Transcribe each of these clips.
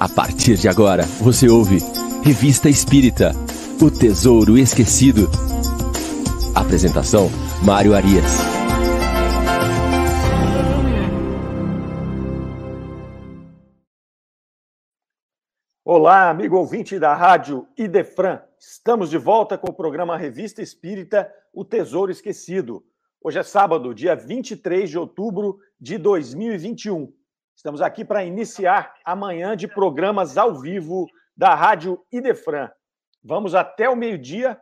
A partir de agora, você ouve Revista Espírita O Tesouro Esquecido. Apresentação: Mário Arias. Olá, amigo ouvinte da rádio Idefran. Estamos de volta com o programa Revista Espírita O Tesouro Esquecido. Hoje é sábado, dia 23 de outubro de 2021. Estamos aqui para iniciar amanhã de programas ao vivo da Rádio Idefran. Vamos até o meio-dia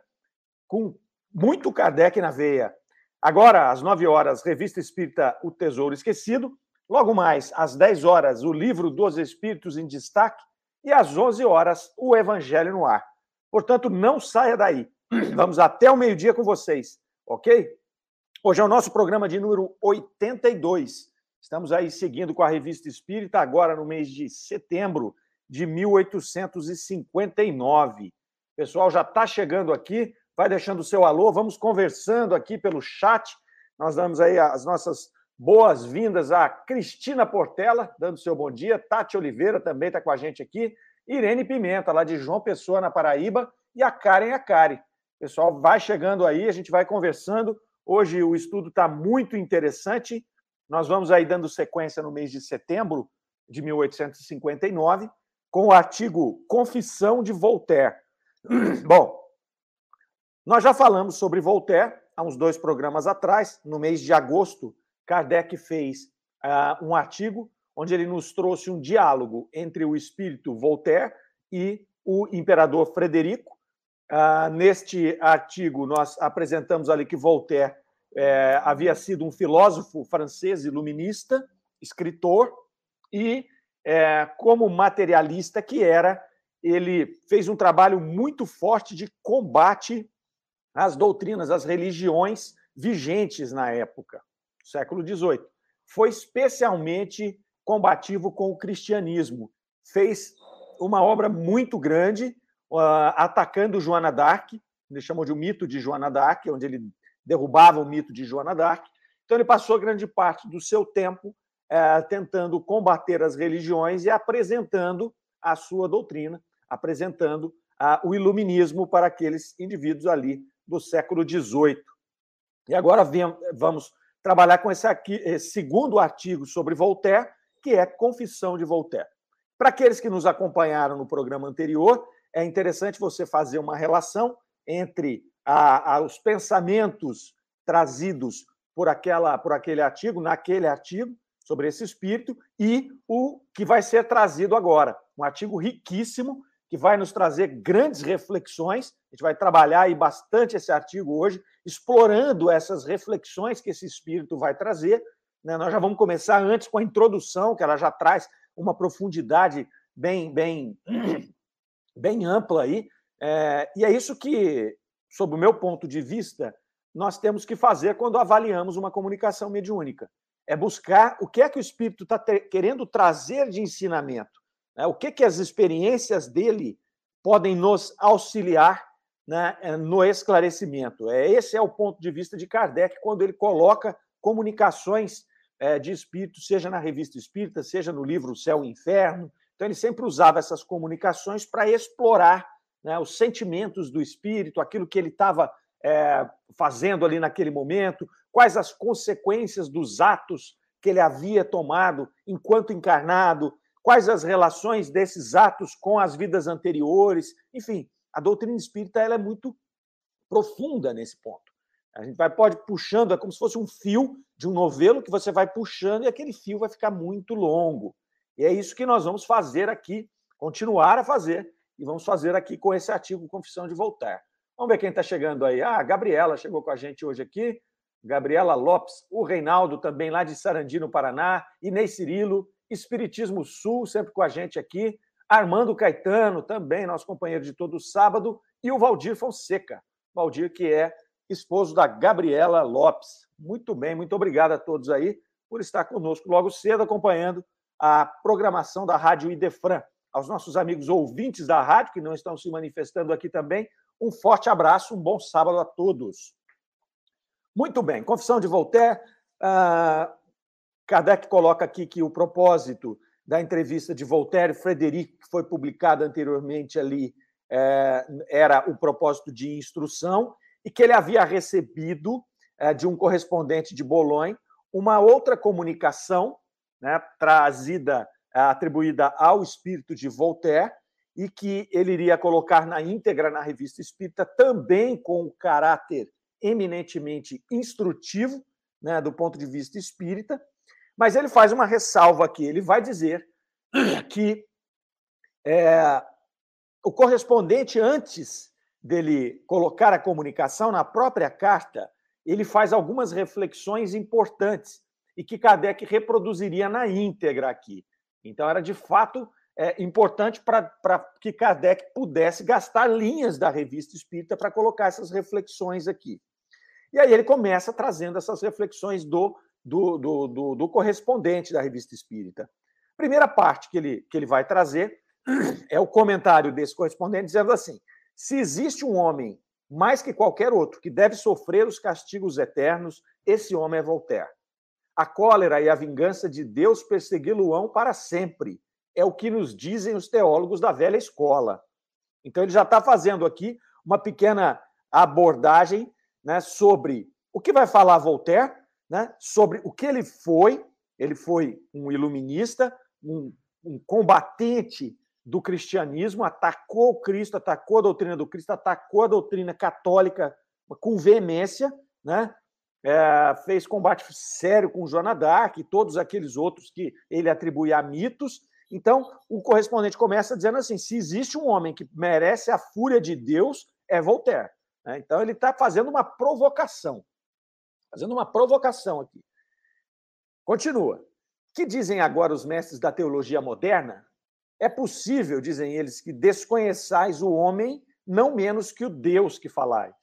com muito Kardec na veia. Agora, às 9 horas, Revista Espírita O Tesouro Esquecido. Logo mais, às 10 horas, o Livro dos Espíritos em Destaque. E às 11 horas, o Evangelho no Ar. Portanto, não saia daí. Vamos até o meio-dia com vocês, ok? Hoje é o nosso programa de número 82. Estamos aí seguindo com a Revista Espírita, agora no mês de setembro de 1859. O pessoal já está chegando aqui, vai deixando o seu alô, vamos conversando aqui pelo chat. Nós damos aí as nossas boas-vindas a Cristina Portela, dando seu bom dia. Tati Oliveira também está com a gente aqui. Irene Pimenta, lá de João Pessoa, na Paraíba. E a Karen Akari. Pessoal vai chegando aí, a gente vai conversando. Hoje o estudo está muito interessante. Nós vamos aí dando sequência no mês de setembro de 1859 com o artigo Confissão de Voltaire. Bom, nós já falamos sobre Voltaire há uns dois programas atrás. No mês de agosto, Kardec fez uh, um artigo onde ele nos trouxe um diálogo entre o espírito Voltaire e o imperador Frederico. Uh, neste artigo, nós apresentamos ali que Voltaire é, havia sido um filósofo francês iluminista, escritor, e é, como materialista que era, ele fez um trabalho muito forte de combate às doutrinas, às religiões vigentes na época, século XVIII. Foi especialmente combativo com o cristianismo. Fez uma obra muito grande uh, atacando Joana d'Arc, ele chamou de o mito de Joana d'Arc, onde ele derrubava o mito de Joana d'Arc. Então, ele passou grande parte do seu tempo é, tentando combater as religiões e apresentando a sua doutrina, apresentando ah, o iluminismo para aqueles indivíduos ali do século XVIII. E agora vem, vamos trabalhar com esse, aqui, esse segundo artigo sobre Voltaire, que é Confissão de Voltaire. Para aqueles que nos acompanharam no programa anterior, é interessante você fazer uma relação entre a, a, os pensamentos trazidos por, aquela, por aquele artigo, naquele artigo, sobre esse espírito, e o que vai ser trazido agora. Um artigo riquíssimo, que vai nos trazer grandes reflexões. A gente vai trabalhar aí bastante esse artigo hoje, explorando essas reflexões que esse espírito vai trazer. Né? Nós já vamos começar antes com a introdução, que ela já traz uma profundidade bem, bem, bem ampla aí. É, e é isso que sob o meu ponto de vista, nós temos que fazer quando avaliamos uma comunicação mediúnica. É buscar o que é que o espírito está querendo trazer de ensinamento, né? o que, que as experiências dele podem nos auxiliar né, no esclarecimento. É, esse é o ponto de vista de Kardec quando ele coloca comunicações é, de espírito, seja na revista espírita, seja no livro Céu e Inferno. Então, ele sempre usava essas comunicações para explorar né, os sentimentos do espírito, aquilo que ele estava é, fazendo ali naquele momento, quais as consequências dos atos que ele havia tomado enquanto encarnado, quais as relações desses atos com as vidas anteriores. Enfim, a doutrina espírita ela é muito profunda nesse ponto. A gente vai, pode puxando, é como se fosse um fio de um novelo que você vai puxando e aquele fio vai ficar muito longo. E é isso que nós vamos fazer aqui, continuar a fazer e vamos fazer aqui com esse artigo Confissão de Voltaire. Vamos ver quem está chegando aí. Ah, a Gabriela chegou com a gente hoje aqui. Gabriela Lopes, o Reinaldo também lá de Sarandi, no Paraná, Inês Cirilo, Espiritismo Sul, sempre com a gente aqui. Armando Caetano, também nosso companheiro de todo sábado, e o Valdir Fonseca. Valdir, que é esposo da Gabriela Lopes. Muito bem, muito obrigado a todos aí por estar conosco logo cedo, acompanhando a programação da Rádio Idefran aos nossos amigos ouvintes da rádio, que não estão se manifestando aqui também, um forte abraço, um bom sábado a todos. Muito bem, Confissão de Voltaire. Uh, Kardec coloca aqui que o propósito da entrevista de Voltaire Frederic, que foi publicada anteriormente ali, é, era o propósito de instrução, e que ele havia recebido é, de um correspondente de Bolonha uma outra comunicação né, trazida, atribuída ao espírito de Voltaire, e que ele iria colocar na íntegra na revista Espírita, também com caráter eminentemente instrutivo, né, do ponto de vista espírita, mas ele faz uma ressalva aqui. Ele vai dizer que é, o correspondente, antes dele colocar a comunicação na própria carta, ele faz algumas reflexões importantes e que Kardec reproduziria na íntegra aqui. Então, era de fato é, importante para que Kardec pudesse gastar linhas da revista espírita para colocar essas reflexões aqui. E aí ele começa trazendo essas reflexões do, do, do, do, do correspondente da revista espírita. Primeira parte que ele, que ele vai trazer é o comentário desse correspondente dizendo assim: se existe um homem mais que qualquer outro que deve sofrer os castigos eternos, esse homem é Voltaire. A cólera e a vingança de Deus persegui-lo-ão para sempre. É o que nos dizem os teólogos da velha escola. Então ele já está fazendo aqui uma pequena abordagem né, sobre o que vai falar Voltaire, né, sobre o que ele foi. Ele foi um iluminista, um, um combatente do cristianismo, atacou o Cristo, atacou a doutrina do Cristo, atacou a doutrina católica com veemência, né? É, fez combate sério com Joana d'Arc e todos aqueles outros que ele atribui a mitos. Então, o correspondente começa dizendo assim: se existe um homem que merece a fúria de Deus, é Voltaire. Né? Então, ele está fazendo uma provocação. Fazendo uma provocação aqui. Continua. Que dizem agora os mestres da teologia moderna? É possível, dizem eles, que desconheçais o homem não menos que o Deus que falais.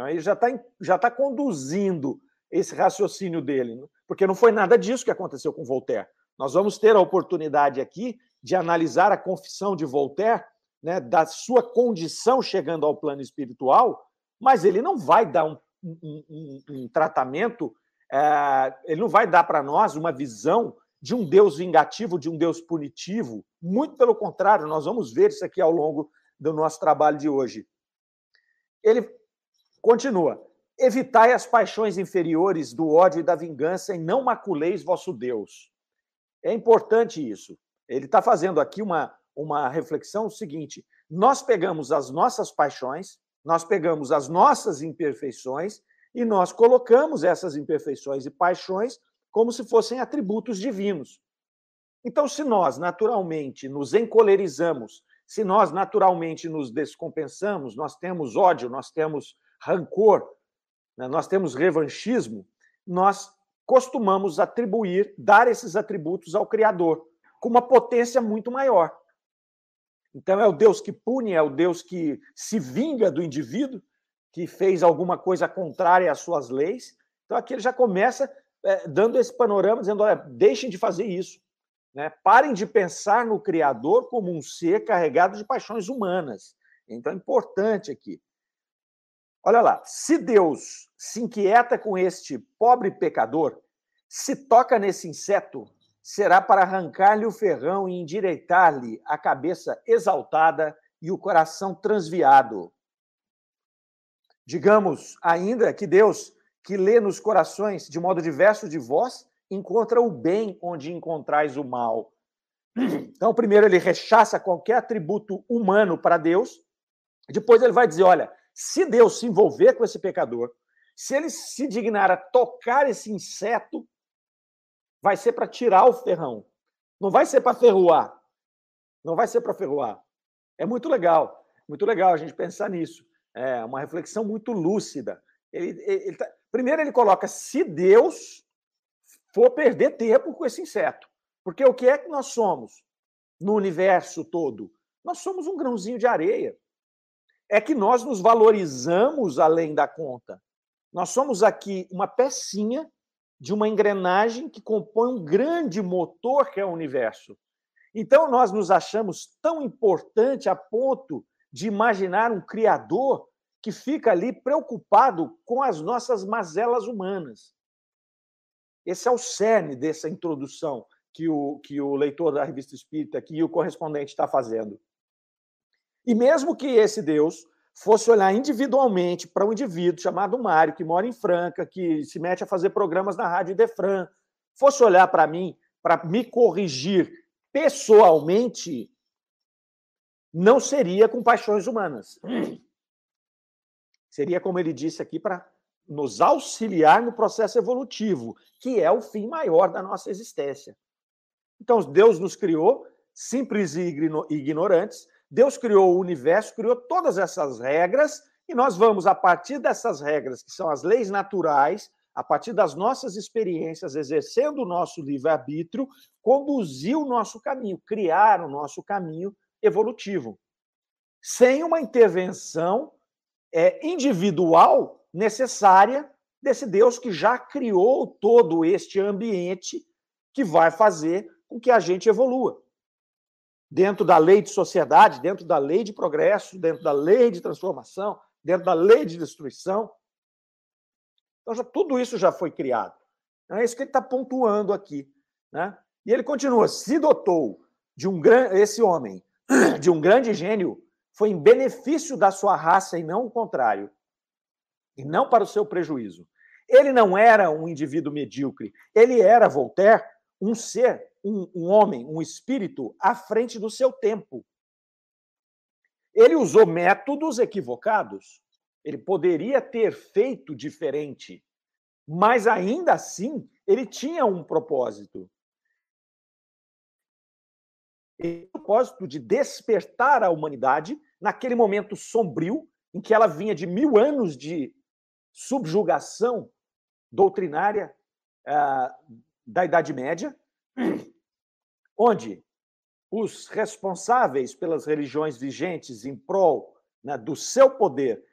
Então, ele já está já tá conduzindo esse raciocínio dele, né? porque não foi nada disso que aconteceu com Voltaire. Nós vamos ter a oportunidade aqui de analisar a confissão de Voltaire, né, da sua condição chegando ao plano espiritual, mas ele não vai dar um, um, um, um tratamento, é, ele não vai dar para nós uma visão de um Deus vingativo, de um Deus punitivo. Muito pelo contrário, nós vamos ver isso aqui ao longo do nosso trabalho de hoje. Ele continua: Evitai as paixões inferiores do ódio e da vingança e não maculeis vosso Deus. É importante isso. Ele está fazendo aqui uma, uma reflexão seguinte: nós pegamos as nossas paixões, nós pegamos as nossas imperfeições e nós colocamos essas imperfeições e paixões como se fossem atributos divinos. Então, se nós naturalmente nos encolerizamos, se nós naturalmente nos descompensamos, nós temos ódio, nós temos rancor, né, nós temos revanchismo, nós costumamos atribuir, dar esses atributos ao Criador, com uma potência muito maior. Então, é o Deus que pune, é o Deus que se vinga do indivíduo, que fez alguma coisa contrária às suas leis. Então, aqui ele já começa é, dando esse panorama, dizendo: olha, deixem de fazer isso. Né? Parem de pensar no Criador como um ser carregado de paixões humanas. Então é importante aqui. Olha lá, se Deus se inquieta com este pobre pecador, se toca nesse inseto, será para arrancar-lhe o ferrão e endireitar-lhe a cabeça exaltada e o coração transviado. Digamos ainda que Deus que lê nos corações de modo diverso de vós, encontra o bem onde encontrais o mal. Então, primeiro ele rechaça qualquer atributo humano para Deus, depois ele vai dizer: olha, se Deus se envolver com esse pecador, se ele se dignar a tocar esse inseto, vai ser para tirar o ferrão, não vai ser para ferroar. Não vai ser para ferroar. É muito legal, muito legal a gente pensar nisso. É uma reflexão muito lúcida. Ele, ele, ele tá... Primeiro, ele coloca: se Deus for perder tempo com esse inseto. Porque o que é que nós somos no universo todo? Nós somos um grãozinho de areia. É que nós nos valorizamos além da conta. Nós somos aqui uma pecinha de uma engrenagem que compõe um grande motor que é o universo. Então nós nos achamos tão importante a ponto de imaginar um criador que fica ali preocupado com as nossas mazelas humanas. Esse é o cerne dessa introdução que o, que o leitor da revista Espírita aqui e o correspondente está fazendo. E mesmo que esse Deus fosse olhar individualmente para um indivíduo chamado Mário, que mora em Franca, que se mete a fazer programas na Rádio Defran, fosse olhar para mim, para me corrigir pessoalmente, não seria com paixões humanas. Seria, como ele disse aqui, para nos auxiliar no processo evolutivo, que é o fim maior da nossa existência. Então, Deus nos criou simples e ignorantes, Deus criou o universo, criou todas essas regras, e nós vamos, a partir dessas regras, que são as leis naturais, a partir das nossas experiências, exercendo o nosso livre-arbítrio, conduzir o nosso caminho, criar o nosso caminho evolutivo. Sem uma intervenção é, individual necessária desse Deus que já criou todo este ambiente que vai fazer com que a gente evolua. Dentro da lei de sociedade, dentro da lei de progresso, dentro da lei de transformação, dentro da lei de destruição. Então, já, tudo isso já foi criado. Então, é isso que ele está pontuando aqui. Né? E ele continua: se dotou de um grande. Esse homem, de um grande gênio, foi em benefício da sua raça e não o contrário. E não para o seu prejuízo. Ele não era um indivíduo medíocre. Ele era, Voltaire, um ser, um, um homem, um espírito à frente do seu tempo. Ele usou métodos equivocados. Ele poderia ter feito diferente, mas ainda assim ele tinha um propósito. O propósito de despertar a humanidade naquele momento sombrio em que ela vinha de mil anos de subjugação doutrinária uh, da Idade Média, onde os responsáveis pelas religiões vigentes em prol né, do seu poder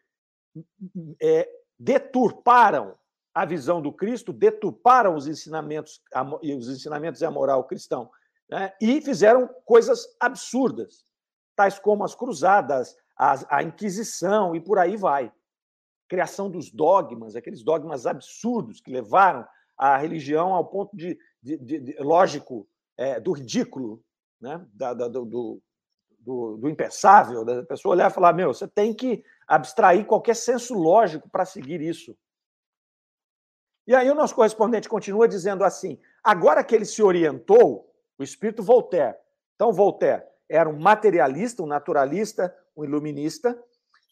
é, deturparam a visão do Cristo, deturparam os ensinamentos e os ensinamentos e a moral cristão, né, e fizeram coisas absurdas, tais como as cruzadas, a Inquisição e por aí vai. Criação dos dogmas, aqueles dogmas absurdos que levaram a religião ao ponto de, de, de, lógico, é, do ridículo, né? da, da, do, do, do, impensável, da pessoa olhar e falar: meu, você tem que abstrair qualquer senso lógico para seguir isso. E aí o nosso correspondente continua dizendo assim: agora que ele se orientou, o espírito Voltaire. Então, Voltaire era um materialista, um naturalista, um iluminista,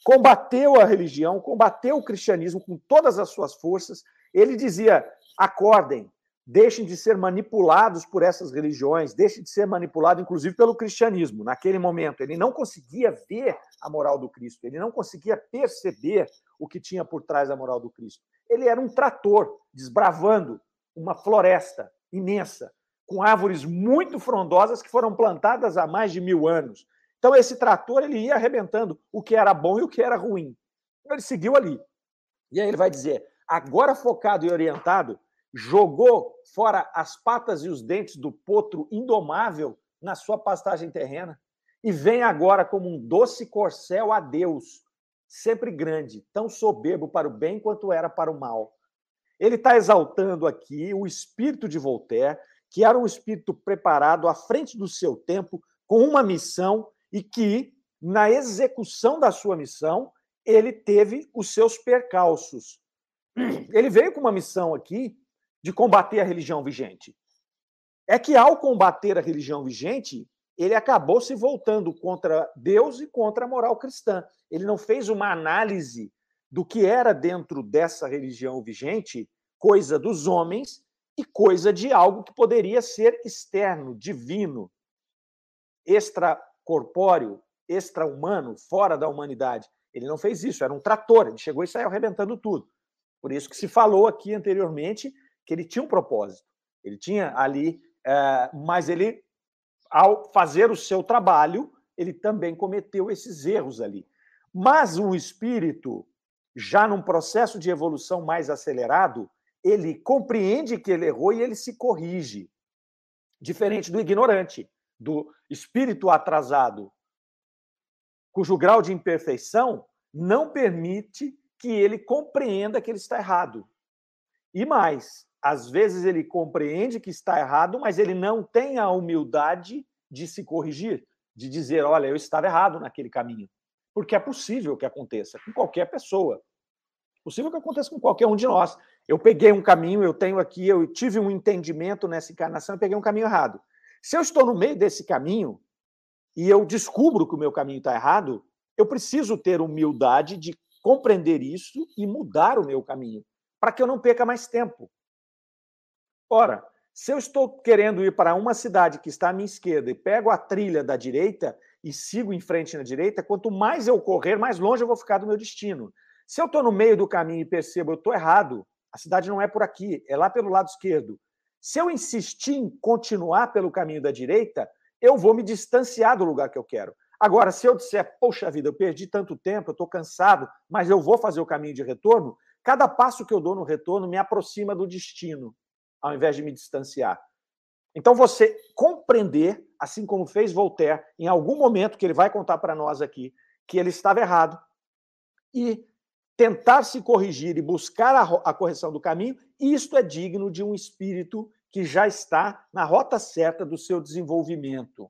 combateu a religião, combateu o cristianismo com todas as suas forças. Ele dizia: acordem, deixem de ser manipulados por essas religiões, deixem de ser manipulados, inclusive, pelo cristianismo. Naquele momento, ele não conseguia ver a moral do Cristo, ele não conseguia perceber o que tinha por trás da moral do Cristo. Ele era um trator desbravando uma floresta imensa, com árvores muito frondosas que foram plantadas há mais de mil anos. Então, esse trator ele ia arrebentando o que era bom e o que era ruim. Ele seguiu ali. E aí ele vai dizer: agora focado e orientado, jogou fora as patas e os dentes do potro indomável na sua pastagem terrena e vem agora como um doce corcel a Deus, sempre grande, tão soberbo para o bem quanto era para o mal. Ele está exaltando aqui o espírito de Voltaire, que era um espírito preparado à frente do seu tempo, com uma missão e que, na execução da sua missão, ele teve os seus percalços. Ele veio com uma missão aqui de combater a religião vigente. É que, ao combater a religião vigente, ele acabou se voltando contra Deus e contra a moral cristã. Ele não fez uma análise do que era dentro dessa religião vigente coisa dos homens e coisa de algo que poderia ser externo, divino, extracorpóreo, extra-humano, fora da humanidade. Ele não fez isso, era um trator, ele chegou e saiu arrebentando tudo. Por isso que se falou aqui anteriormente que ele tinha um propósito. Ele tinha ali, é, mas ele, ao fazer o seu trabalho, ele também cometeu esses erros ali. Mas o espírito, já num processo de evolução mais acelerado, ele compreende que ele errou e ele se corrige. Diferente do ignorante, do espírito atrasado, cujo grau de imperfeição não permite que ele compreenda que ele está errado. E mais, às vezes ele compreende que está errado, mas ele não tem a humildade de se corrigir, de dizer, olha, eu estava errado naquele caminho. Porque é possível que aconteça com qualquer pessoa. Possível que aconteça com qualquer um de nós. Eu peguei um caminho, eu tenho aqui, eu tive um entendimento nessa encarnação e peguei um caminho errado. Se eu estou no meio desse caminho e eu descubro que o meu caminho está errado, eu preciso ter humildade de compreender isso e mudar o meu caminho, para que eu não perca mais tempo. Ora, se eu estou querendo ir para uma cidade que está à minha esquerda e pego a trilha da direita e sigo em frente na direita, quanto mais eu correr, mais longe eu vou ficar do meu destino. Se eu estou no meio do caminho e percebo eu estou errado, a cidade não é por aqui, é lá pelo lado esquerdo. Se eu insistir em continuar pelo caminho da direita, eu vou me distanciar do lugar que eu quero. Agora, se eu disser, poxa vida, eu perdi tanto tempo, eu estou cansado, mas eu vou fazer o caminho de retorno, cada passo que eu dou no retorno me aproxima do destino, ao invés de me distanciar. Então, você compreender, assim como fez Voltaire, em algum momento que ele vai contar para nós aqui, que ele estava errado, e tentar se corrigir e buscar a, correção do caminho, isto é digno de um espírito que já está na rota certa do seu desenvolvimento.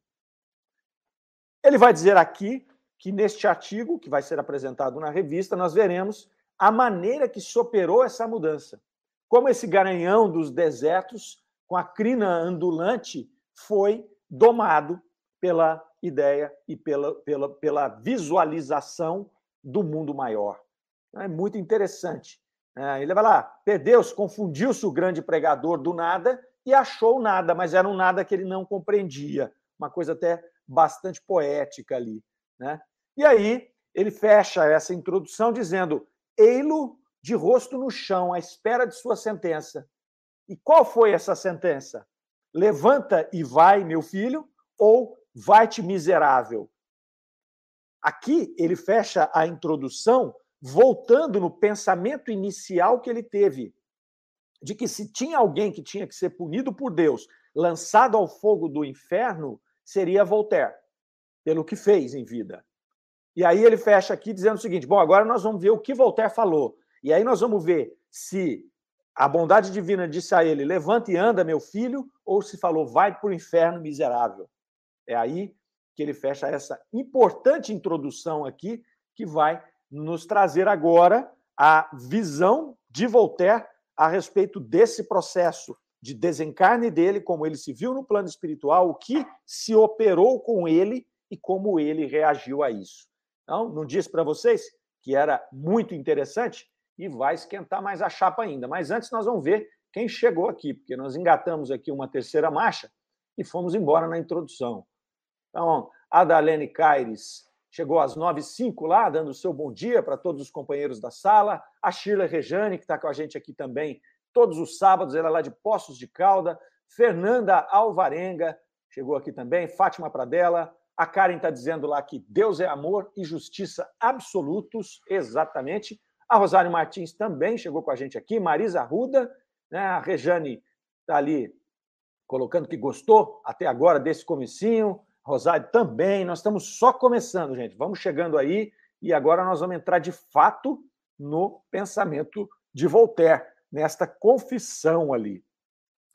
Ele vai dizer aqui que neste artigo, que vai ser apresentado na revista, nós veremos a maneira que se operou essa mudança. Como esse garanhão dos desertos, com a crina andulante, foi domado pela ideia e pela, pela, pela visualização do mundo maior. É muito interessante. É, ele vai lá, perdeu-se, confundiu-se o grande pregador do nada e achou nada, mas era um nada que ele não compreendia. Uma coisa até bastante poética ali. Né? E aí ele fecha essa introdução dizendo: Ei-lo de rosto no chão, à espera de sua sentença. E qual foi essa sentença? Levanta e vai, meu filho, ou vai-te miserável. Aqui ele fecha a introdução voltando no pensamento inicial que ele teve, de que se tinha alguém que tinha que ser punido por Deus, lançado ao fogo do inferno, seria Voltaire, pelo que fez em vida. E aí ele fecha aqui dizendo o seguinte: bom, agora nós vamos ver o que Voltaire falou. E aí nós vamos ver se a bondade divina disse a ele: levanta e anda, meu filho, ou se falou: vai para o inferno miserável. É aí que ele fecha essa importante introdução aqui, que vai nos trazer agora a visão de Voltaire a respeito desse processo de desencarne dele, como ele se viu no plano espiritual, o que se operou com ele e como ele reagiu a isso. Então, não disse para vocês que era muito interessante e vai esquentar mais a chapa ainda. Mas antes nós vamos ver quem chegou aqui, porque nós engatamos aqui uma terceira marcha e fomos embora na introdução. Então, a Dalene Caires chegou às 9h05 lá, dando o seu bom dia para todos os companheiros da sala. A Shirley Rejane, que está com a gente aqui também todos os sábados, ela é lá de Poços de Calda. Fernanda Alvarenga chegou aqui também. Fátima Pradella. A Karen está dizendo lá que Deus é amor e justiça absolutos, exatamente. A Rosário Martins também chegou com a gente aqui. Marisa Ruda, né? a Rejane está ali colocando que gostou até agora desse comecinho. Rosário também. Nós estamos só começando, gente. Vamos chegando aí e agora nós vamos entrar de fato no pensamento de Voltaire, nesta confissão ali.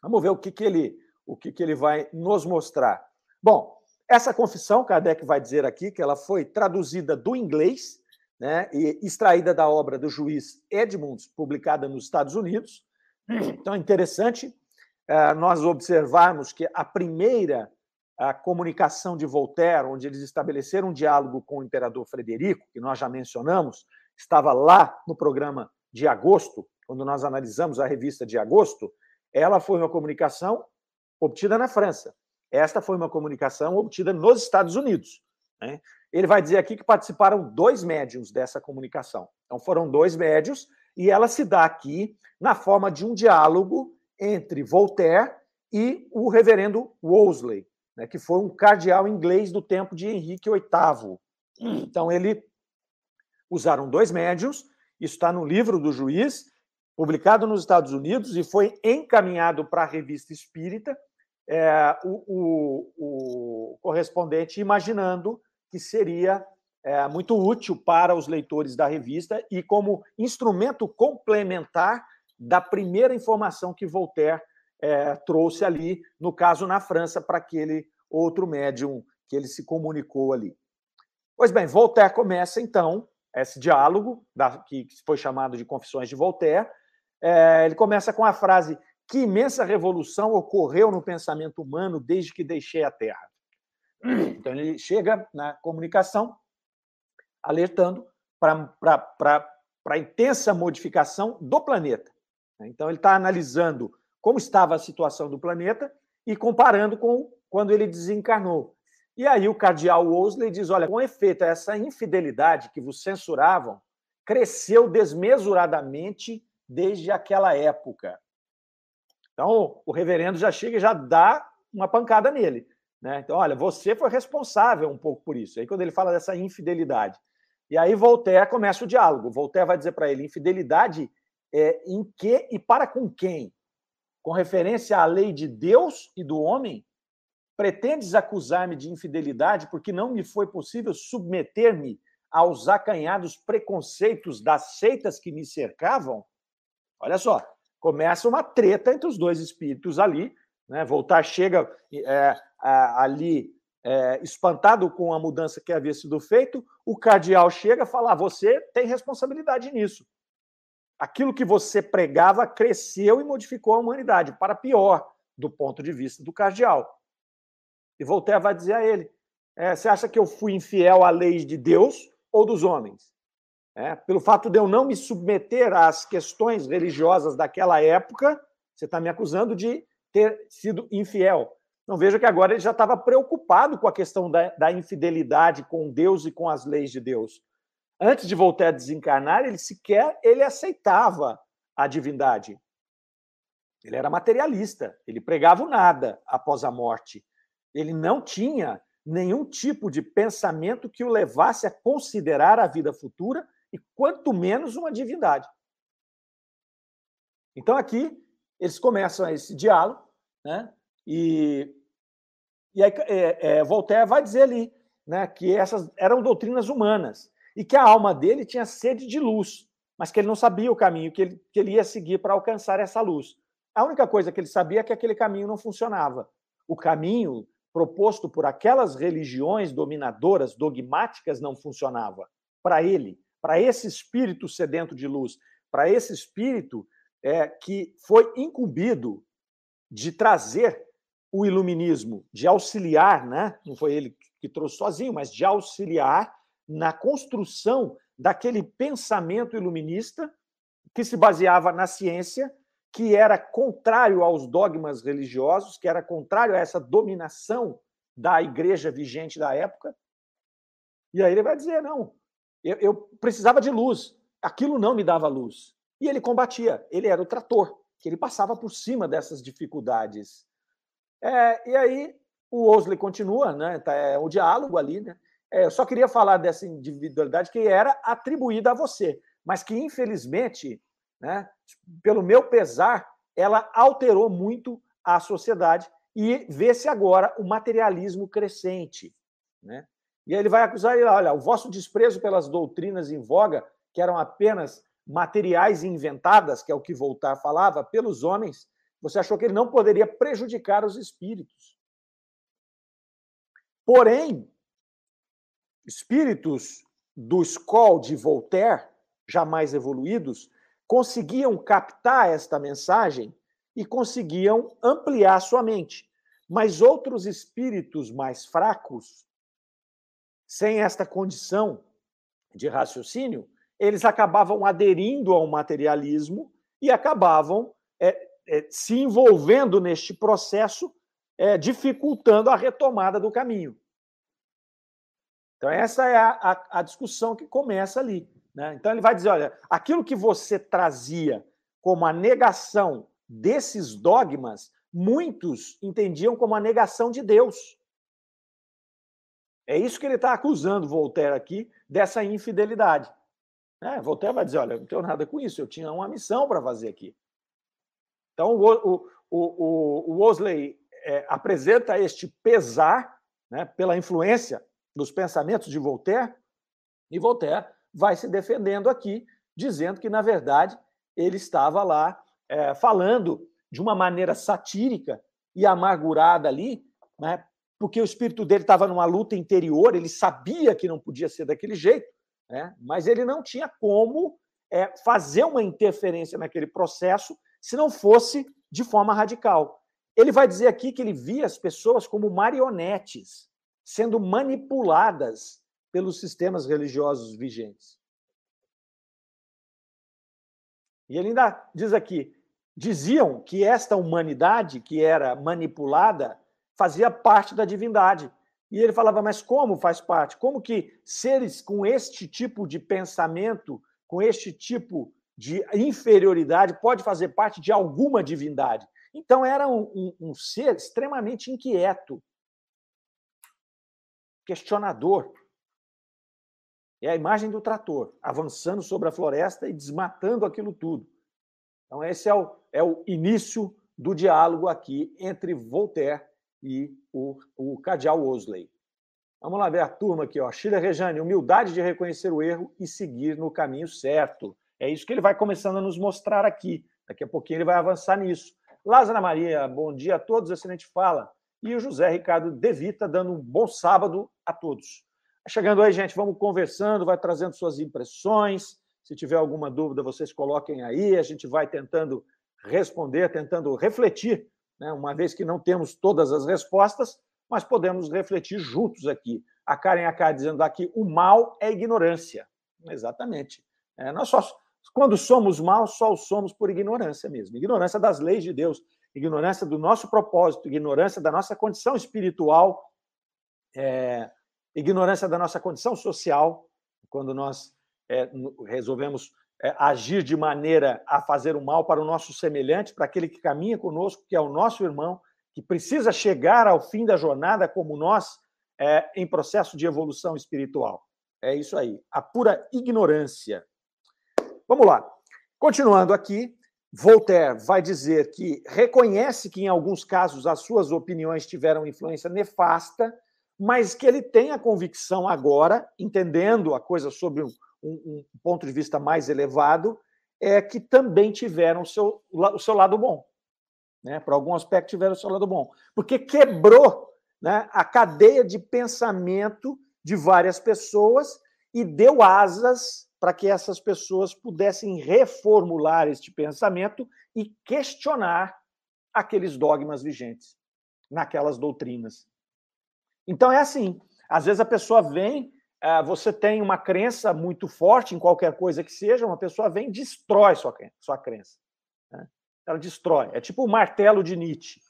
Vamos ver o que, que ele o que, que ele vai nos mostrar. Bom, essa confissão, Kardec vai dizer aqui que ela foi traduzida do inglês, né, extraída da obra do juiz Edmunds, publicada nos Estados Unidos. Então é interessante eh, nós observarmos que a primeira a comunicação de Voltaire, onde eles estabeleceram um diálogo com o imperador Frederico, que nós já mencionamos, estava lá no programa de agosto, quando nós analisamos a revista de agosto, ela foi uma comunicação obtida na França. Esta foi uma comunicação obtida nos Estados Unidos. Né? Ele vai dizer aqui que participaram dois médiums dessa comunicação. Então, foram dois médios, e ela se dá aqui na forma de um diálogo entre Voltaire e o reverendo Wolsey, né, que foi um cardeal inglês do tempo de Henrique VIII. Então, ele usaram dois médiums, isso está no livro do juiz, publicado nos Estados Unidos e foi encaminhado para a revista Espírita, é, o, o, o, correspondente imaginando que seria é, muito útil para os leitores da revista e como instrumento complementar da primeira informação que Voltaire é, trouxe ali, no caso na França, para aquele outro médium que ele se comunicou ali. Pois bem, Voltaire começa então esse diálogo, da, que foi chamado de Confissões de Voltaire. É, ele começa com a frase: Que imensa revolução ocorreu no pensamento humano desde que deixei a Terra. Então ele chega na comunicação alertando para a intensa modificação do planeta. Então ele está analisando como estava a situação do planeta e comparando com quando ele desencarnou. E aí o cardeal Wolsey diz: olha, com efeito, essa infidelidade que vos censuravam cresceu desmesuradamente desde aquela época. Então o reverendo já chega e já dá uma pancada nele. Né? Então, olha, você foi responsável um pouco por isso. Aí quando ele fala dessa infidelidade. E aí Voltaire começa o diálogo. Voltaire vai dizer para ele: infidelidade é em que e para com quem? com referência à lei de Deus e do homem? Pretendes acusar-me de infidelidade porque não me foi possível submeter-me aos acanhados preconceitos das seitas que me cercavam? Olha só, começa uma treta entre os dois espíritos ali. Né? Voltar chega é, ali é, espantado com a mudança que havia sido feita. O cardeal chega e fala: ah, você tem responsabilidade nisso aquilo que você pregava cresceu e modificou a humanidade para pior, do ponto de vista do cardeal. E Voltaire vai dizer a ele: é, você acha que eu fui infiel à lei de Deus ou dos homens? É, pelo fato de eu não me submeter às questões religiosas daquela época, você está me acusando de ter sido infiel. Não veja que agora ele já estava preocupado com a questão da, da infidelidade com Deus e com as leis de Deus antes de voltar a desencarnar, ele sequer ele aceitava a divindade. Ele era materialista, ele pregava o nada após a morte. Ele não tinha nenhum tipo de pensamento que o levasse a considerar a vida futura e quanto menos uma divindade. Então aqui eles começam esse diálogo, né? E, e aí é, é, Voltaire vai dizer ali, né, que essas eram doutrinas humanas e que a alma dele tinha sede de luz, mas que ele não sabia o caminho que ele, que ele ia seguir para alcançar essa luz. A única coisa que ele sabia é que aquele caminho não funcionava. O caminho proposto por aquelas religiões dominadoras, dogmáticas, não funcionava. Para ele, para esse espírito sedento de luz, para esse espírito é, que foi incumbido de trazer o iluminismo, de auxiliar, né? não foi ele que trouxe sozinho, mas de auxiliar na construção daquele pensamento iluminista que se baseava na ciência, que era contrário aos dogmas religiosos, que era contrário a essa dominação da igreja vigente da época. E aí ele vai dizer: não, eu, eu precisava de luz, aquilo não me dava luz. E ele combatia, ele era o trator, que ele passava por cima dessas dificuldades. É, e aí o Osley continua, né? Tá, é, o diálogo ali, né? É, eu só queria falar dessa individualidade que era atribuída a você, mas que, infelizmente, né, pelo meu pesar, ela alterou muito a sociedade e vê-se agora o materialismo crescente. Né? E aí ele vai acusar ele, olha, o vosso desprezo pelas doutrinas em voga, que eram apenas materiais inventadas, que é o que Voltar falava, pelos homens, você achou que ele não poderia prejudicar os espíritos. Porém, espíritos do Skoll de Voltaire, jamais evoluídos, conseguiam captar esta mensagem e conseguiam ampliar sua mente. Mas outros espíritos mais fracos, sem esta condição de raciocínio, eles acabavam aderindo ao materialismo e acabavam se envolvendo neste processo, é, dificultando a retomada do caminho. Então, essa é a, a, a discussão que começa ali. Né? Então, ele vai dizer: olha, aquilo que você trazia como a negação desses dogmas, muitos entendiam como a negação de Deus. É isso que ele está acusando Voltaire aqui, dessa infidelidade. É, Voltaire vai dizer: olha, não tenho nada com isso, eu tinha uma missão para fazer aqui. Então, o, o, o, o Wosley é, apresenta este pesar né, pela influência dos pensamentos de Voltaire, e Voltaire vai se defendendo aqui, dizendo que, na verdade, ele estava lá é, falando de uma maneira satírica e amargurada ali, né, porque o espírito dele estava numa luta interior, ele sabia que não podia ser daquele jeito, né, mas ele não tinha como é, fazer uma interferência naquele processo se não fosse de forma radical. Ele vai dizer aqui que ele via as pessoas como marionetes sendo manipuladas pelos sistemas religiosos vigentes. E ele ainda diz aqui: diziam que esta humanidade que era manipulada fazia parte da divindade. E ele falava, mas como faz parte? Como que seres com este tipo de pensamento, com este tipo de inferioridade, pode fazer parte de alguma divindade? Então era um, um, um ser extremamente inquieto, questionador. É a imagem do trator avançando sobre a floresta e desmatando aquilo tudo. Então, esse é o, é o início do diálogo aqui entre Voltaire e o, o Cadial Osley. Vamos lá ver a turma aqui, ó. Sheila Rejane, humildade de reconhecer o erro e seguir no caminho certo. É isso que ele vai começando a nos mostrar aqui. Daqui a pouquinho ele vai avançar nisso. Lázara Maria, bom dia a todos, excelente fala. E o José Ricardo Devita, dando um bom sábado a todos. Chegando aí, gente, vamos conversando, vai trazendo suas impressões. Se tiver alguma dúvida, vocês coloquem aí, a gente vai tentando responder, tentando refletir, né? uma vez que não temos todas as respostas, mas podemos refletir juntos aqui. A Karen Aká dizendo aqui: o mal é ignorância. Exatamente. É, nós só, quando somos maus, só somos por ignorância mesmo ignorância das leis de Deus, ignorância do nosso propósito, ignorância da nossa condição espiritual, é, ignorância da nossa condição social, quando nós é, resolvemos é, agir de maneira a fazer o mal para o nosso semelhante, para aquele que caminha conosco, que é o nosso irmão, que precisa chegar ao fim da jornada como nós, é, em processo de evolução espiritual. É isso aí, a pura ignorância. Vamos lá. Continuando aqui, Voltaire vai dizer que reconhece que, em alguns casos, as suas opiniões tiveram influência nefasta, mas que ele tem a convicção agora, entendendo a coisa sobre um, um, um ponto de vista mais elevado, é que também tiveram o seu, o seu lado bom. Né? Por algum aspecto, tiveram o seu lado bom. Porque quebrou né, a cadeia de pensamento de várias pessoas e deu asas para que essas pessoas pudessem reformular este pensamento e questionar aqueles dogmas vigentes naquelas doutrinas. Então é assim, às vezes a pessoa vem ah, você tem uma crença muito forte em qualquer coisa que seja, uma pessoa vem e destrói sua. Sua crença né? Ela destrói. É tipo o martelo de Nietzsche,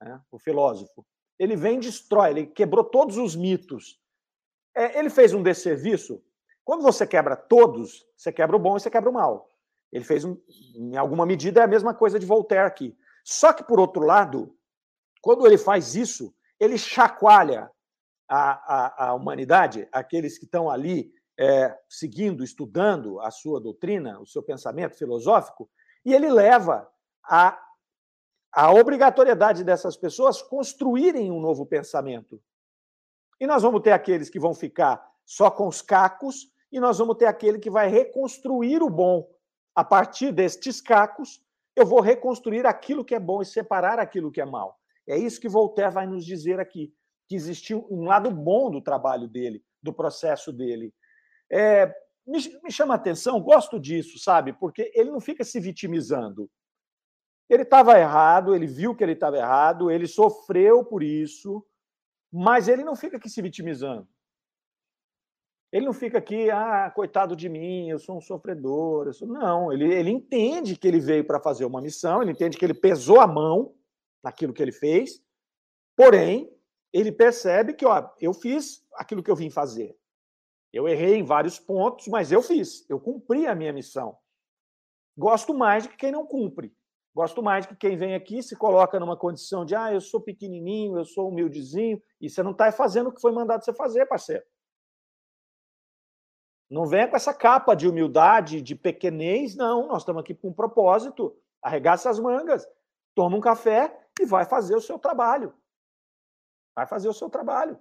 né? o filósofo. Ele vem e destrói, ele quebrou todos os mitos. É, ele fez um desserviço. Quando você quebra todos, você quebra o bom e você quebra o mal. Ele fez, um, em alguma medida, é a mesma coisa de Voltaire aqui. Só que, por outro lado, quando ele faz isso, ele chacoalha a, a, a humanidade, aqueles que estão ali é, seguindo, estudando a sua doutrina, o seu pensamento filosófico, e ele leva a, a obrigatoriedade dessas pessoas construírem um novo pensamento. E nós vamos ter aqueles que vão ficar só com os cacos, e nós vamos ter aquele que vai reconstruir o bom. A partir destes cacos, eu vou reconstruir aquilo que é bom e separar aquilo que é mal. É isso que Voltaire vai nos dizer aqui que existiu um lado bom do trabalho dele, do processo dele. É, me, me chama a atenção, gosto disso, sabe? Porque ele não fica se vitimizando. Ele estava errado, ele viu que ele estava errado, ele sofreu por isso, mas ele não fica aqui se vitimizando. Ele não fica aqui, ah, coitado de mim, eu sou um sofredor. Sou... Não, ele, ele entende que ele veio para fazer uma missão, ele entende que ele pesou a mão naquilo que ele fez, porém, ele percebe que, ó, eu fiz aquilo que eu vim fazer. Eu errei em vários pontos, mas eu fiz, eu cumpri a minha missão. Gosto mais de que quem não cumpre. Gosto mais de que quem vem aqui se coloca numa condição de, ah, eu sou pequenininho, eu sou humildezinho, e você não está fazendo o que foi mandado você fazer, parceiro. Não venha com essa capa de humildade, de pequenez, não. Nós estamos aqui com um propósito. Arregaça as mangas, toma um café e vai fazer o seu trabalho. Vai fazer o seu trabalho.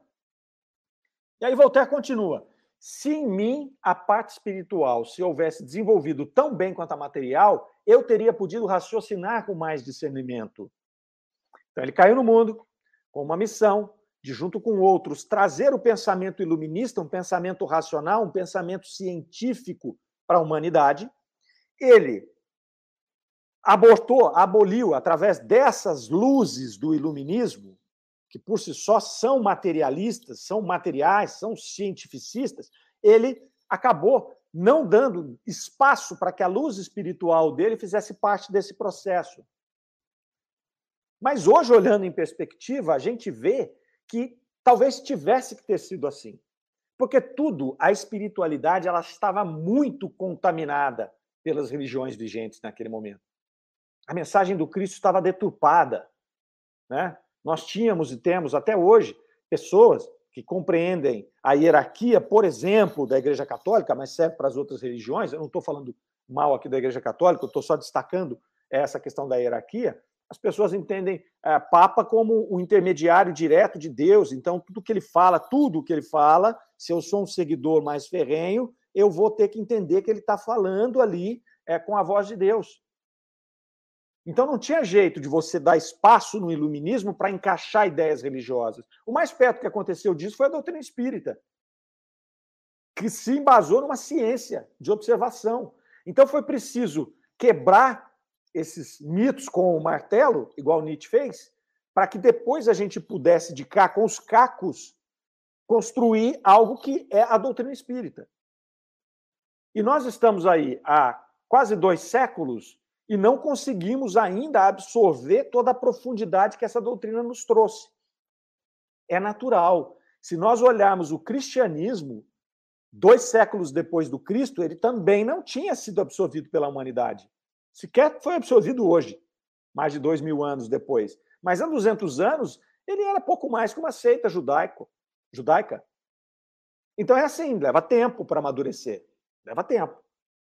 E aí Voltaire continua. Se em mim a parte espiritual se houvesse desenvolvido tão bem quanto a material, eu teria podido raciocinar com mais discernimento. Então, ele caiu no mundo com uma missão de, junto com outros, trazer o pensamento iluminista, um pensamento racional, um pensamento científico para a humanidade. Ele abortou, aboliu, através dessas luzes do iluminismo, que por si só são materialistas, são materiais, são cientificistas, ele acabou não dando espaço para que a luz espiritual dele fizesse parte desse processo. Mas hoje, olhando em perspectiva, a gente vê que talvez tivesse que ter sido assim. Porque tudo, a espiritualidade, ela estava muito contaminada pelas religiões vigentes naquele momento. A mensagem do Cristo estava deturpada. Né? Nós tínhamos e temos até hoje pessoas que compreendem a hierarquia, por exemplo, da Igreja Católica, mas serve para as outras religiões. Eu não estou falando mal aqui da Igreja Católica, eu estou só destacando essa questão da hierarquia. As pessoas entendem é, Papa como o intermediário direto de Deus. Então, tudo que ele fala, tudo que ele fala, se eu sou um seguidor mais ferrenho, eu vou ter que entender que ele está falando ali é, com a voz de Deus. Então não tinha jeito de você dar espaço no iluminismo para encaixar ideias religiosas. O mais perto que aconteceu disso foi a doutrina espírita, que se embasou numa ciência de observação. Então foi preciso quebrar esses mitos com o martelo, igual Nietzsche fez, para que depois a gente pudesse, de cá, com os cacos, construir algo que é a doutrina espírita. E nós estamos aí há quase dois séculos e não conseguimos ainda absorver toda a profundidade que essa doutrina nos trouxe. É natural. Se nós olharmos o cristianismo, dois séculos depois do Cristo, ele também não tinha sido absorvido pela humanidade. Sequer foi absorvido hoje, mais de dois mil anos depois. Mas há 200 anos, ele era pouco mais que uma seita judaico, judaica. Então é assim, leva tempo para amadurecer. Leva tempo.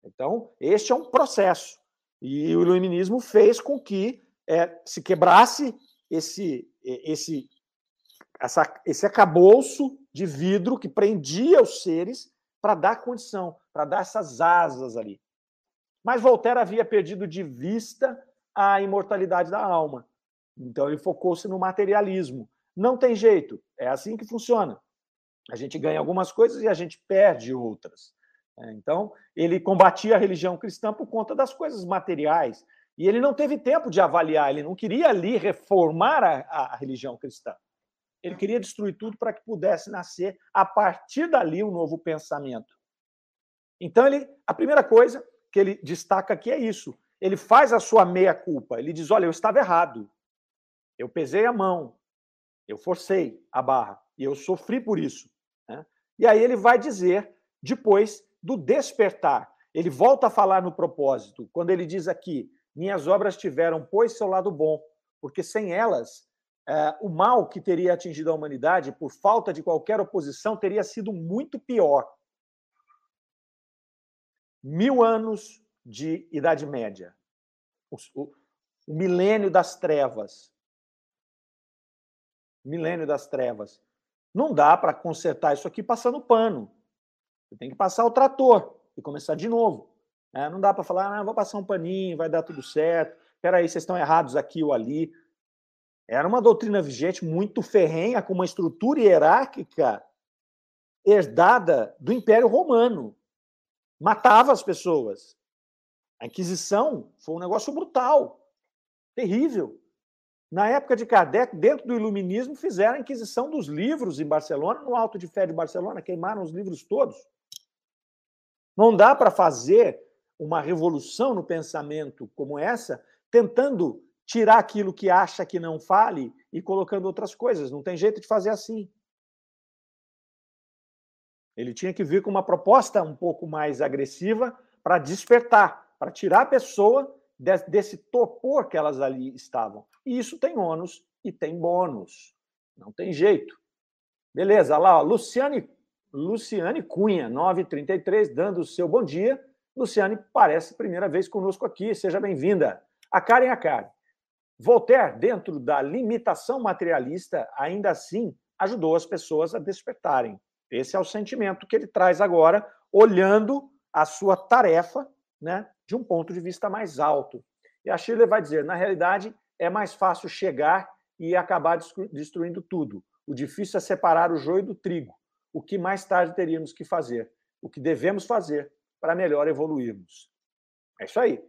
Então, este é um processo. E o iluminismo fez com que é, se quebrasse esse, esse, essa, esse acabouço de vidro que prendia os seres para dar condição, para dar essas asas ali. Mas Voltaire havia perdido de vista a imortalidade da alma. Então ele focou-se no materialismo. Não tem jeito, é assim que funciona. A gente ganha algumas coisas e a gente perde outras. É, então, ele combatia a religião cristã por conta das coisas materiais. E ele não teve tempo de avaliar, ele não queria ali reformar a, a religião cristã. Ele queria destruir tudo para que pudesse nascer, a partir dali, um novo pensamento. Então, ele, a primeira coisa que ele destaca aqui é isso. Ele faz a sua meia-culpa. Ele diz: Olha, eu estava errado. Eu pesei a mão. Eu forcei a barra. E eu sofri por isso. Né? E aí ele vai dizer, depois, do despertar. Ele volta a falar no propósito, quando ele diz aqui: Minhas obras tiveram, pois, seu lado bom, porque sem elas, é, o mal que teria atingido a humanidade, por falta de qualquer oposição, teria sido muito pior. Mil anos de Idade Média, o, o, o milênio das trevas. Milênio das trevas. Não dá para consertar isso aqui passando pano. Você tem que passar o trator e começar de novo. É, não dá para falar, ah, vou passar um paninho, vai dar tudo certo. Espera aí, vocês estão errados aqui ou ali. Era uma doutrina vigente muito ferrenha, com uma estrutura hierárquica herdada do Império Romano. Matava as pessoas. A Inquisição foi um negócio brutal, terrível. Na época de Kardec, dentro do Iluminismo, fizeram a Inquisição dos livros em Barcelona, no Alto de Fé de Barcelona, queimaram os livros todos. Não dá para fazer uma revolução no pensamento como essa, tentando tirar aquilo que acha que não fale e colocando outras coisas. Não tem jeito de fazer assim. Ele tinha que vir com uma proposta um pouco mais agressiva para despertar, para tirar a pessoa desse torpor que elas ali estavam. E isso tem ônus e tem bônus. Não tem jeito. Beleza, lá, ó, Luciane Luciane Cunha, 933, dando o seu bom dia. Luciane, parece primeira vez conosco aqui, seja bem-vinda. A Karen a Karen. Voltaire, dentro da limitação materialista, ainda assim ajudou as pessoas a despertarem. Esse é o sentimento que ele traz agora, olhando a sua tarefa, né, de um ponto de vista mais alto. E a Shirley vai dizer: na realidade, é mais fácil chegar e acabar destruindo tudo. O difícil é separar o joio do trigo, o que mais tarde teríamos que fazer, o que devemos fazer para melhor evoluirmos. É isso aí.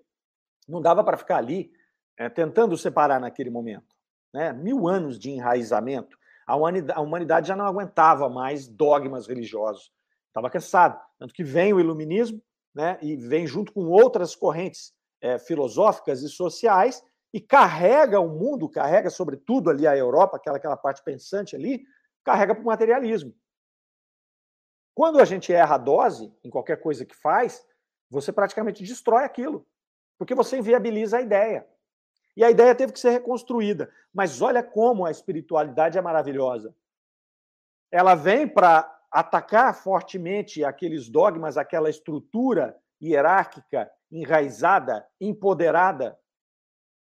Não dava para ficar ali é, tentando separar naquele momento. Né? Mil anos de enraizamento, a humanidade, já não aguentava mais dogmas religiosos. Estava cansado. Tanto que vem o iluminismo né, e vem junto com outras correntes é, filosóficas e sociais e carrega o mundo, carrega sobretudo ali a Europa, aquela, aquela parte pensante ali, carrega para o materialismo. Quando a gente erra a dose em qualquer coisa que faz, você praticamente destrói aquilo, porque você inviabiliza a ideia. E a ideia teve que ser reconstruída. Mas olha como a espiritualidade é maravilhosa. Ela vem para atacar fortemente aqueles dogmas, aquela estrutura hierárquica, enraizada, empoderada,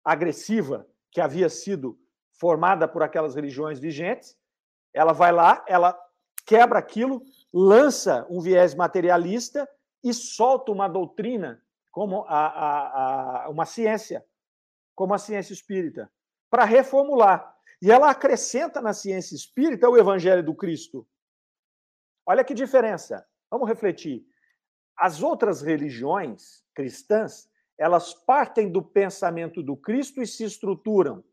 agressiva que havia sido formada por aquelas religiões vigentes. Ela vai lá, ela quebra aquilo, lança um viés materialista e solta uma doutrina como a, a, a uma ciência, como a ciência espírita, para reformular. E ela acrescenta na ciência espírita o evangelho do Cristo. Olha que diferença. Vamos refletir. As outras religiões cristãs, elas partem do pensamento do Cristo e se estruturam.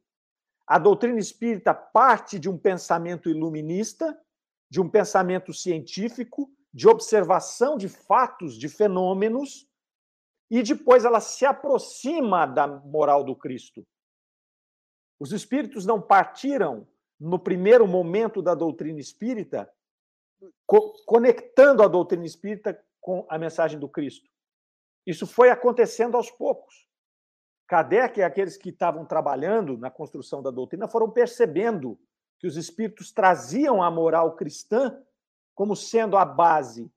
A doutrina espírita parte de um pensamento iluminista, de um pensamento científico, de observação de fatos, de fenômenos, e depois ela se aproxima da moral do Cristo. Os espíritos não partiram no primeiro momento da doutrina espírita co conectando a doutrina espírita com a mensagem do Cristo. Isso foi acontecendo aos poucos. Kardec e aqueles que estavam trabalhando na construção da doutrina foram percebendo que os espíritos traziam a moral cristã como sendo a base,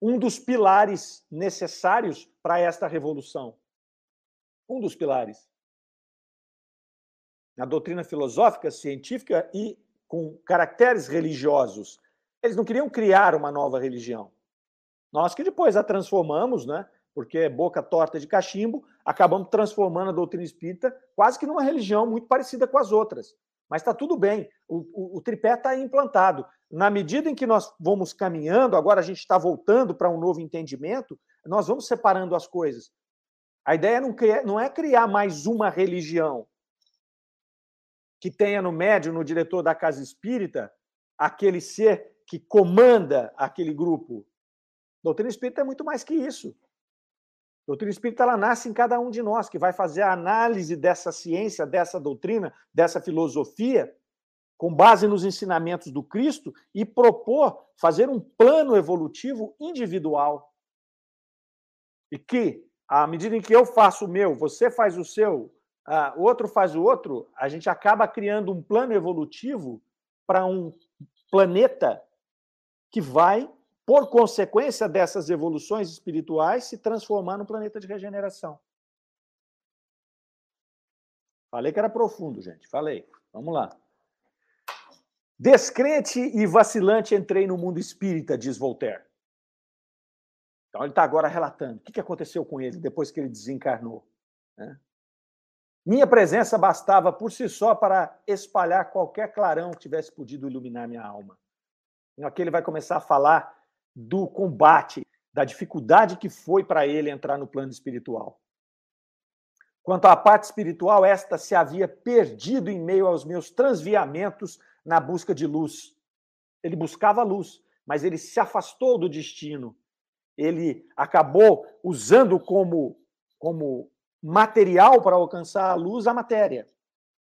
um dos pilares necessários para esta revolução. Um dos pilares. Na doutrina filosófica, científica e com caracteres religiosos. Eles não queriam criar uma nova religião. Nós que depois a transformamos, né? Porque é boca torta de cachimbo, acabamos transformando a doutrina espírita quase que numa religião muito parecida com as outras. Mas está tudo bem, o, o, o tripé está implantado. Na medida em que nós vamos caminhando, agora a gente está voltando para um novo entendimento, nós vamos separando as coisas. A ideia não, criar, não é criar mais uma religião que tenha no médio, no diretor da casa espírita, aquele ser que comanda aquele grupo. Doutrina espírita é muito mais que isso. Doutrina espírita ela nasce em cada um de nós, que vai fazer a análise dessa ciência, dessa doutrina, dessa filosofia, com base nos ensinamentos do Cristo e propor fazer um plano evolutivo individual. E que, à medida em que eu faço o meu, você faz o seu, o outro faz o outro, a gente acaba criando um plano evolutivo para um planeta que vai, por consequência dessas evoluções espirituais, se transformar no planeta de regeneração. Falei que era profundo, gente. Falei. Vamos lá. Descrente e vacilante entrei no mundo espírita, diz Voltaire. Então ele está agora relatando o que aconteceu com ele depois que ele desencarnou. Né? Minha presença bastava por si só para espalhar qualquer clarão que tivesse podido iluminar minha alma. Aqui ele vai começar a falar do combate, da dificuldade que foi para ele entrar no plano espiritual. Quanto à parte espiritual, esta se havia perdido em meio aos meus transviamentos na busca de luz. Ele buscava luz, mas ele se afastou do destino. Ele acabou usando como, como material para alcançar a luz a matéria.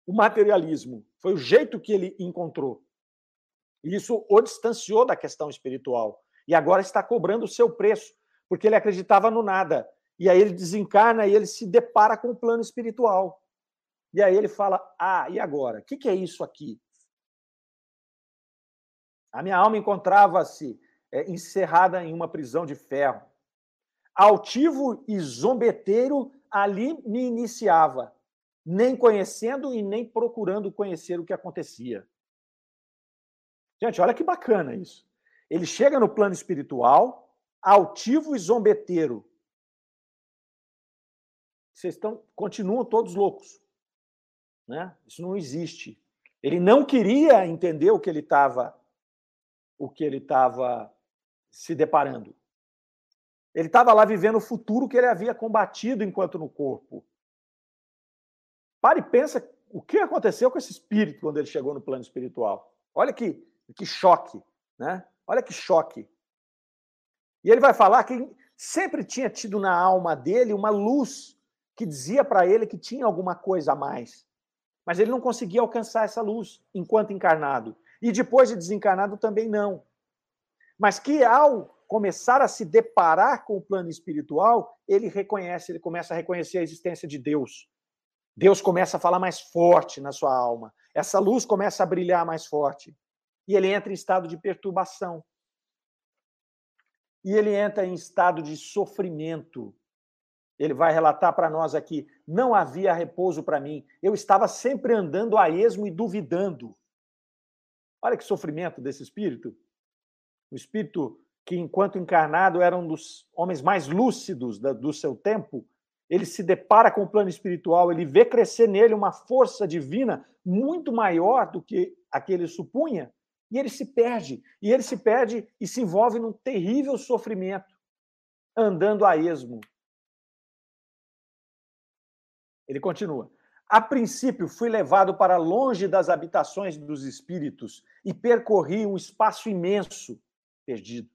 O materialismo foi o jeito que ele encontrou. E isso o distanciou da questão espiritual. E agora está cobrando o seu preço, porque ele acreditava no nada. E aí ele desencarna e ele se depara com o plano espiritual. E aí ele fala: Ah, e agora? O que, que é isso aqui? A minha alma encontrava-se é, encerrada em uma prisão de ferro. Altivo e zombeteiro ali me iniciava, nem conhecendo e nem procurando conhecer o que acontecia. Gente, olha que bacana isso. Ele chega no plano espiritual, altivo e zombeteiro. vocês estão, continuam todos loucos. Né? Isso não existe. Ele não queria entender o que ele estava o que ele estava se deparando. Ele estava lá vivendo o futuro que ele havia combatido enquanto no corpo. Pare e pensa o que aconteceu com esse espírito quando ele chegou no plano espiritual. Olha que, que choque, né? Olha que choque. E ele vai falar que sempre tinha tido na alma dele uma luz que dizia para ele que tinha alguma coisa a mais. Mas ele não conseguia alcançar essa luz enquanto encarnado. E depois de desencarnado também não. Mas que ao começar a se deparar com o plano espiritual, ele reconhece, ele começa a reconhecer a existência de Deus. Deus começa a falar mais forte na sua alma. Essa luz começa a brilhar mais forte. E ele entra em estado de perturbação. E ele entra em estado de sofrimento. Ele vai relatar para nós aqui: não havia repouso para mim. Eu estava sempre andando a esmo e duvidando. Olha que sofrimento desse espírito. O espírito que, enquanto encarnado, era um dos homens mais lúcidos do seu tempo, ele se depara com o plano espiritual, ele vê crescer nele uma força divina muito maior do que aquele supunha, e ele se perde. E ele se perde e se envolve num terrível sofrimento, andando a esmo. Ele continua. A princípio, fui levado para longe das habitações dos espíritos e percorri um espaço imenso, perdido.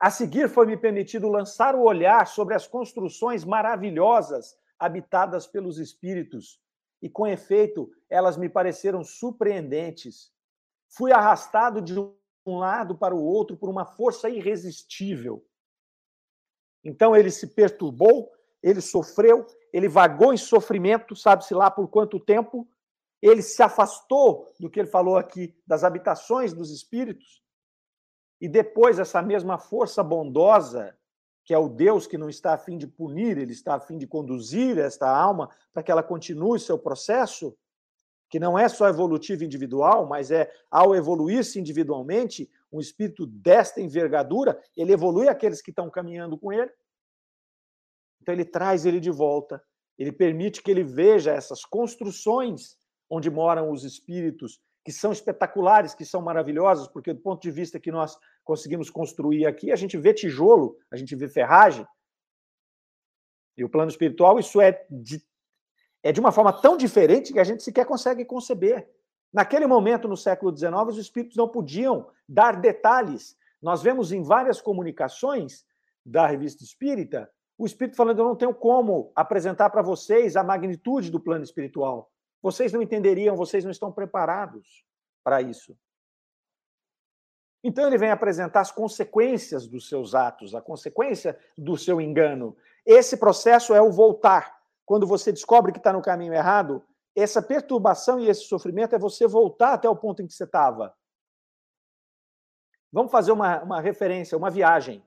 A seguir, foi-me permitido lançar o olhar sobre as construções maravilhosas habitadas pelos espíritos, e com efeito, elas me pareceram surpreendentes. Fui arrastado de um lado para o outro por uma força irresistível. Então ele se perturbou, ele sofreu, ele vagou em sofrimento, sabe-se lá por quanto tempo, ele se afastou do que ele falou aqui, das habitações dos espíritos, e depois essa mesma força bondosa, que é o Deus que não está a fim de punir, ele está a fim de conduzir esta alma para que ela continue seu processo, que não é só evolutivo individual, mas é ao evoluir-se individualmente, um espírito desta envergadura, ele evolui aqueles que estão caminhando com ele. Então ele traz ele de volta, ele permite que ele veja essas construções onde moram os espíritos, que são espetaculares, que são maravilhosas, porque do ponto de vista que nós conseguimos construir aqui, a gente vê tijolo, a gente vê ferragem. E o plano espiritual, isso é de, é de uma forma tão diferente que a gente sequer consegue conceber. Naquele momento, no século XIX, os espíritos não podiam dar detalhes. Nós vemos em várias comunicações da revista espírita o Espírito falando: Eu não tenho como apresentar para vocês a magnitude do plano espiritual. Vocês não entenderiam, vocês não estão preparados para isso. Então ele vem apresentar as consequências dos seus atos, a consequência do seu engano. Esse processo é o voltar. Quando você descobre que está no caminho errado, essa perturbação e esse sofrimento é você voltar até o ponto em que você estava. Vamos fazer uma, uma referência, uma viagem.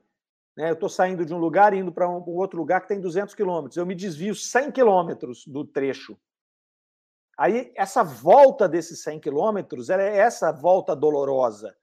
Né? Eu estou saindo de um lugar e indo para um, outro lugar que tem 200 quilômetros. Eu me desvio 100 quilômetros do trecho. Aí, essa volta desses 100 quilômetros é essa volta dolorosa.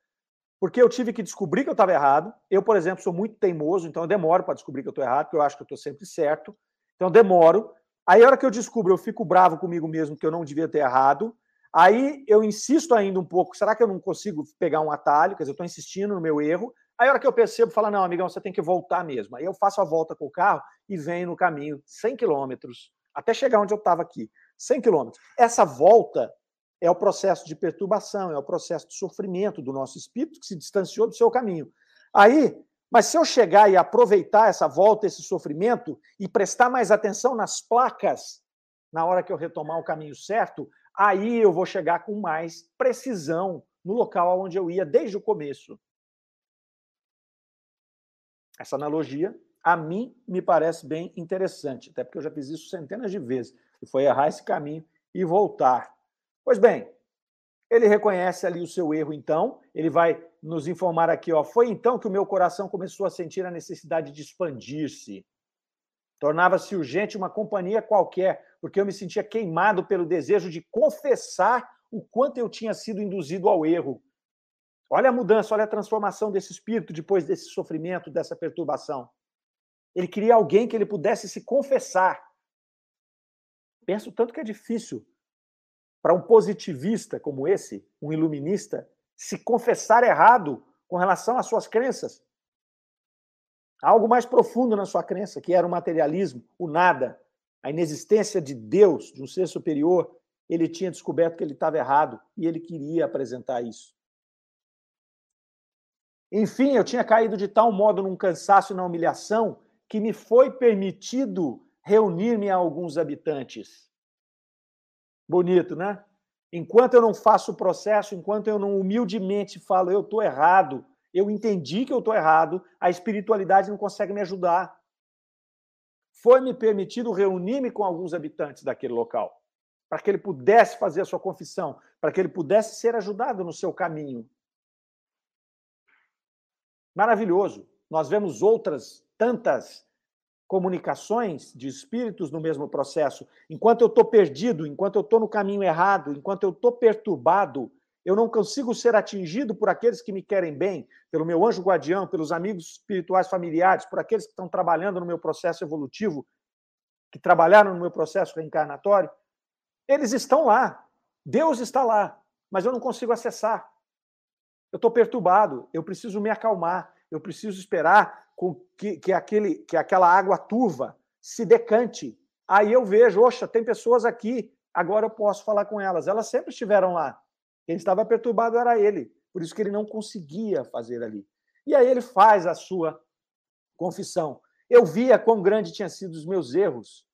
Porque eu tive que descobrir que eu estava errado. Eu, por exemplo, sou muito teimoso, então eu demoro para descobrir que eu estou errado, porque eu acho que eu estou sempre certo. Então eu demoro. Aí, a hora que eu descubro, eu fico bravo comigo mesmo que eu não devia ter errado. Aí eu insisto ainda um pouco. Será que eu não consigo pegar um atalho? Quer dizer, eu estou insistindo no meu erro. Aí a hora que eu percebo, fala, não, amigão, você tem que voltar mesmo. Aí eu faço a volta com o carro e venho no caminho 100 quilômetros, até chegar onde eu estava aqui, 100 quilômetros. Essa volta é o processo de perturbação, é o processo de sofrimento do nosso espírito que se distanciou do seu caminho. Aí, mas se eu chegar e aproveitar essa volta, esse sofrimento, e prestar mais atenção nas placas, na hora que eu retomar o caminho certo, aí eu vou chegar com mais precisão no local onde eu ia desde o começo. Essa analogia, a mim, me parece bem interessante, até porque eu já fiz isso centenas de vezes, e foi errar esse caminho e voltar. Pois bem, ele reconhece ali o seu erro, então, ele vai nos informar aqui, ó, foi então que o meu coração começou a sentir a necessidade de expandir-se. Tornava-se urgente uma companhia qualquer, porque eu me sentia queimado pelo desejo de confessar o quanto eu tinha sido induzido ao erro Olha a mudança, olha a transformação desse espírito depois desse sofrimento, dessa perturbação. Ele queria alguém que ele pudesse se confessar. Penso tanto que é difícil para um positivista como esse, um iluminista, se confessar errado com relação às suas crenças. Há algo mais profundo na sua crença, que era o materialismo, o nada, a inexistência de Deus, de um ser superior. Ele tinha descoberto que ele estava errado e ele queria apresentar isso. Enfim, eu tinha caído de tal modo num cansaço e na humilhação que me foi permitido reunir-me a alguns habitantes. Bonito, né? Enquanto eu não faço o processo, enquanto eu não humildemente falo, eu estou errado, eu entendi que eu estou errado, a espiritualidade não consegue me ajudar. Foi-me permitido reunir-me com alguns habitantes daquele local, para que ele pudesse fazer a sua confissão, para que ele pudesse ser ajudado no seu caminho. Maravilhoso. Nós vemos outras tantas comunicações de espíritos no mesmo processo. Enquanto eu estou perdido, enquanto eu estou no caminho errado, enquanto eu estou perturbado, eu não consigo ser atingido por aqueles que me querem bem, pelo meu anjo guardião, pelos amigos espirituais familiares, por aqueles que estão trabalhando no meu processo evolutivo, que trabalharam no meu processo reencarnatório. Eles estão lá. Deus está lá, mas eu não consigo acessar. Eu estou perturbado, eu preciso me acalmar, eu preciso esperar com que, que, aquele, que aquela água turva se decante. Aí eu vejo, oxa, tem pessoas aqui, agora eu posso falar com elas. Elas sempre estiveram lá. Quem estava perturbado era ele. Por isso que ele não conseguia fazer ali. E aí ele faz a sua confissão. Eu via quão grande tinham sido os meus erros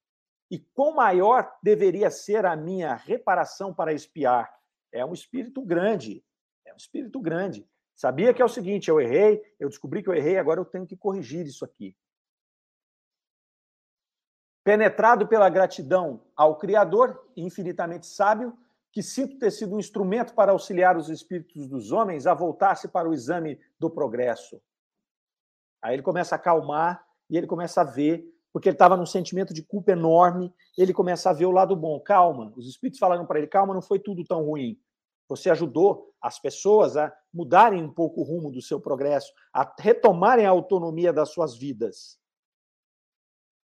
e quão maior deveria ser a minha reparação para espiar. É um espírito grande. É um espírito grande. Sabia que é o seguinte: eu errei, eu descobri que eu errei, agora eu tenho que corrigir isso aqui. Penetrado pela gratidão ao Criador, infinitamente sábio, que sinto ter sido um instrumento para auxiliar os espíritos dos homens a voltar-se para o exame do progresso. Aí ele começa a acalmar e ele começa a ver, porque ele estava num sentimento de culpa enorme, ele começa a ver o lado bom. Calma, os espíritos falaram para ele: calma, não foi tudo tão ruim. Você ajudou as pessoas a mudarem um pouco o rumo do seu progresso, a retomarem a autonomia das suas vidas.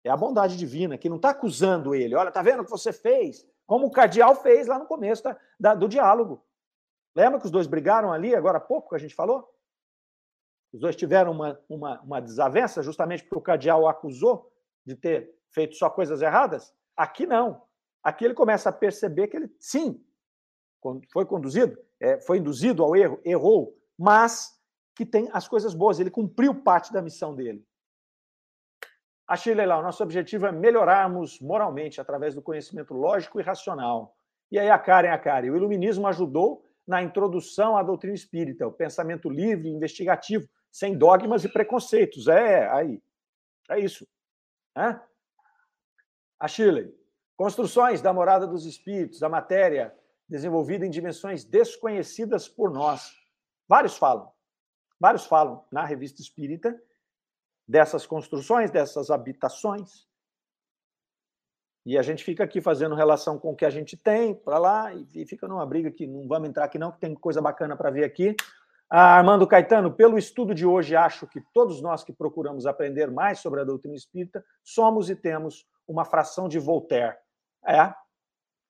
É a bondade divina que não está acusando ele. Olha, tá vendo o que você fez? Como o cardeal fez lá no começo da, da, do diálogo. Lembra que os dois brigaram ali, agora há pouco que a gente falou? Os dois tiveram uma, uma, uma desavença justamente porque o cardeal o acusou de ter feito só coisas erradas? Aqui não. Aqui ele começa a perceber que ele, sim, foi conduzido, é, foi induzido ao erro, errou, mas que tem as coisas boas, ele cumpriu parte da missão dele. Achei legal, nosso objetivo é melhorarmos moralmente através do conhecimento lógico e racional. E aí a Karen, a Karen, o iluminismo ajudou na introdução à doutrina espírita, o pensamento livre, investigativo, sem dogmas e preconceitos. É, aí. É isso. É? A Shirley. Construções da morada dos espíritos, da matéria, desenvolvida em dimensões desconhecidas por nós. Vários falam, vários falam na revista espírita dessas construções, dessas habitações. E a gente fica aqui fazendo relação com o que a gente tem para lá e fica numa briga que não vamos entrar aqui não, que tem coisa bacana para ver aqui. Ah, Armando Caetano, pelo estudo de hoje, acho que todos nós que procuramos aprender mais sobre a doutrina espírita somos e temos uma fração de Voltaire. É,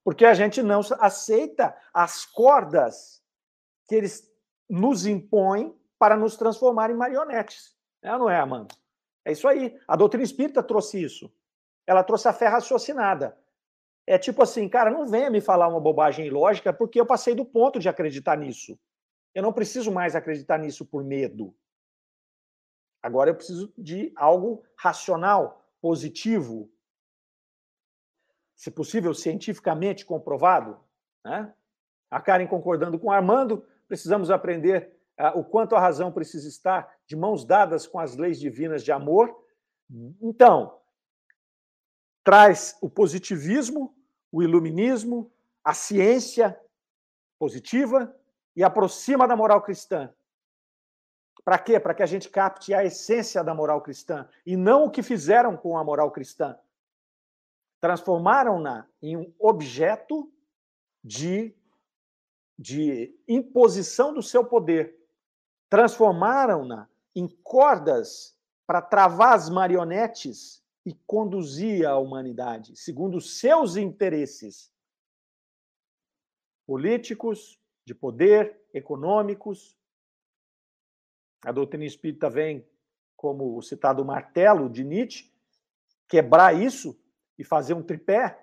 porque a gente não aceita as cordas que eles nos impõem para nos transformar em marionetes. É não é, Amanda? É isso aí. A doutrina espírita trouxe isso. Ela trouxe a fé raciocinada. É tipo assim, cara, não venha me falar uma bobagem ilógica, porque eu passei do ponto de acreditar nisso. Eu não preciso mais acreditar nisso por medo. Agora eu preciso de algo racional, positivo, se possível, cientificamente comprovado. Né? A Karen concordando com o Armando, precisamos aprender uh, o quanto a razão precisa estar de mãos dadas com as leis divinas de amor. Então, traz o positivismo, o iluminismo, a ciência positiva e aproxima da moral cristã. Para quê? Para que a gente capte a essência da moral cristã e não o que fizeram com a moral cristã transformaram-na em um objeto de, de imposição do seu poder. Transformaram-na em cordas para travar as marionetes e conduzia a humanidade segundo os seus interesses políticos, de poder, econômicos. A doutrina espírita vem como o citado martelo de Nietzsche, quebrar isso e fazer um tripé,